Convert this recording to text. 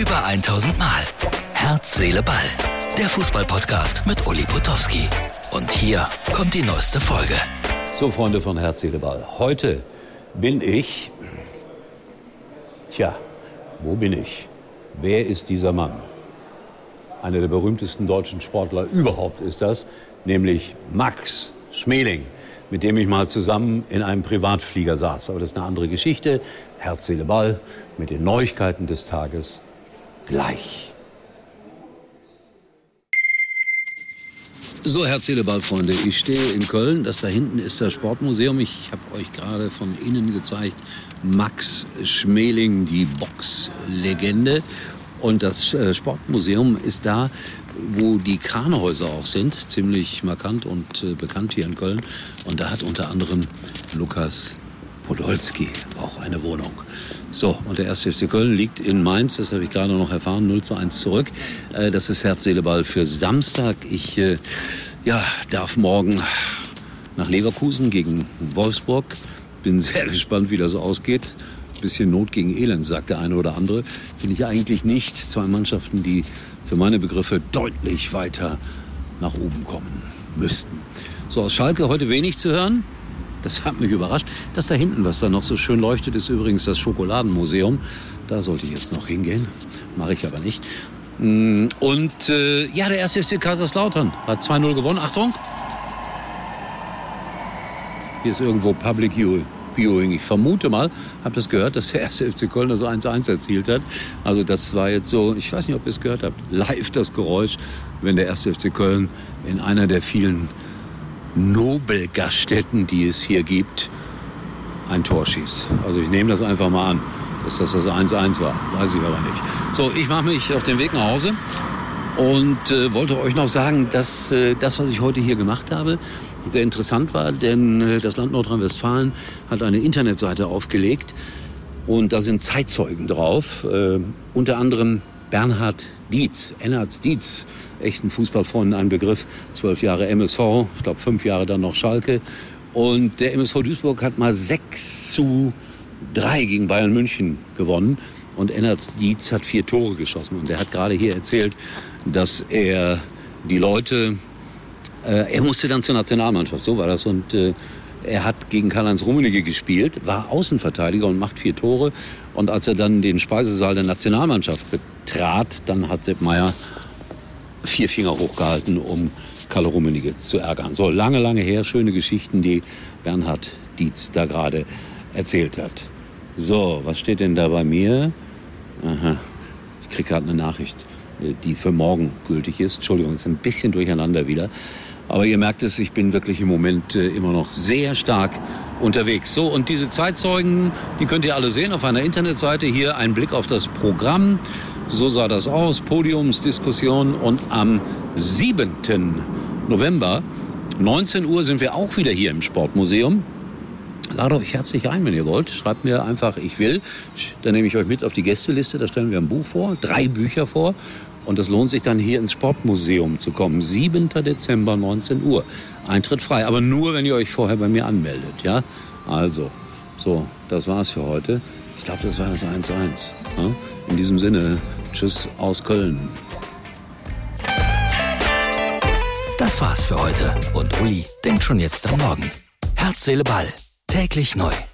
Über 1000 Mal. Herz, Seele, Ball. Der Fußballpodcast mit Uli Potowski. Und hier kommt die neueste Folge. So, Freunde von Herz, Seele, Ball. Heute bin ich. Tja, wo bin ich? Wer ist dieser Mann? Einer der berühmtesten deutschen Sportler überhaupt ist das, nämlich Max Schmeling, mit dem ich mal zusammen in einem Privatflieger saß. Aber das ist eine andere Geschichte. Herz, Seele, Ball mit den Neuigkeiten des Tages gleich. So, Herz, Seele, Ball, Freunde. Ich stehe in Köln. Das da hinten ist das Sportmuseum. Ich habe euch gerade von innen gezeigt. Max Schmeling, die Boxlegende. Und das äh, Sportmuseum ist da, wo die Kranhäuser auch sind. Ziemlich markant und äh, bekannt hier in Köln. Und da hat unter anderem Lukas Podolski auch eine Wohnung. So, und der 1. FC Köln liegt in Mainz, das habe ich gerade noch erfahren, 0 zu 1 zurück. Äh, das ist Herz, Seele, Ball für Samstag. Ich äh, ja, darf morgen nach Leverkusen gegen Wolfsburg. Bin sehr gespannt, wie das ausgeht. Bisschen Not gegen Elend, sagt der eine oder andere. Finde ich eigentlich nicht. Zwei Mannschaften, die für meine Begriffe deutlich weiter nach oben kommen müssten. So, aus Schalke heute wenig zu hören. Das hat mich überrascht. Das da hinten, was da noch so schön leuchtet, ist übrigens das Schokoladenmuseum. Da sollte ich jetzt noch hingehen. Mache ich aber nicht. Mm, und äh, ja, der erste FC Kaiserslautern hat 2-0 gewonnen. Achtung! Hier ist irgendwo Public Viewing. Ich vermute mal, habe das gehört, dass der erste FC Köln das 1-1 erzielt hat. Also das war jetzt so, ich weiß nicht, ob ihr es gehört habt, live das Geräusch, wenn der erste FC Köln in einer der vielen Nobelgaststätten, die es hier gibt, ein Tor schießt. Also ich nehme das einfach mal an, dass das das 1-1 war. Weiß ich aber nicht. So, ich mache mich auf den Weg nach Hause und äh, wollte euch noch sagen, dass äh, das, was ich heute hier gemacht habe, sehr interessant war, denn äh, das Land Nordrhein-Westfalen hat eine Internetseite aufgelegt und da sind Zeitzeugen drauf, äh, unter anderem Bernhard Dietz, Ennard Dietz, echten Fußballfreund ein Begriff, zwölf Jahre MSV, ich glaube fünf Jahre dann noch Schalke. Und der MSV Duisburg hat mal 6 zu 3 gegen Bayern München gewonnen. Und Ennard Dietz hat vier Tore geschossen. Und er hat gerade hier erzählt, dass er die Leute, äh, er musste dann zur Nationalmannschaft, so war das. Und äh, er hat gegen Karl-Heinz Rummenigge gespielt, war Außenverteidiger und macht vier Tore. Und als er dann den Speisesaal der Nationalmannschaft betrat, dann hat Sepp Meier vier Finger hochgehalten, um Karl Rummenigge zu ärgern. So, lange, lange her, schöne Geschichten, die Bernhard Dietz da gerade erzählt hat. So, was steht denn da bei mir? Aha, ich kriege gerade eine Nachricht, die für morgen gültig ist. Entschuldigung, ist ein bisschen durcheinander wieder. Aber ihr merkt es, ich bin wirklich im Moment äh, immer noch sehr stark unterwegs. So, und diese Zeitzeugen, die könnt ihr alle sehen auf einer Internetseite. Hier ein Blick auf das Programm. So sah das aus. Podiumsdiskussion. Und am 7. November, 19 Uhr, sind wir auch wieder hier im Sportmuseum. Lade euch herzlich ein, wenn ihr wollt. Schreibt mir einfach, ich will. Dann nehme ich euch mit auf die Gästeliste. Da stellen wir ein Buch vor, drei Bücher vor. Und es lohnt sich dann hier ins Sportmuseum zu kommen. 7. Dezember, 19 Uhr. Eintritt frei. Aber nur, wenn ihr euch vorher bei mir anmeldet. Ja? Also, so, das war's für heute. Ich glaube, das war das 1-1. Ja? In diesem Sinne, tschüss aus Köln. Das war's für heute. Und Uli denkt schon jetzt am Morgen. Herz, Seele, Ball. Täglich neu.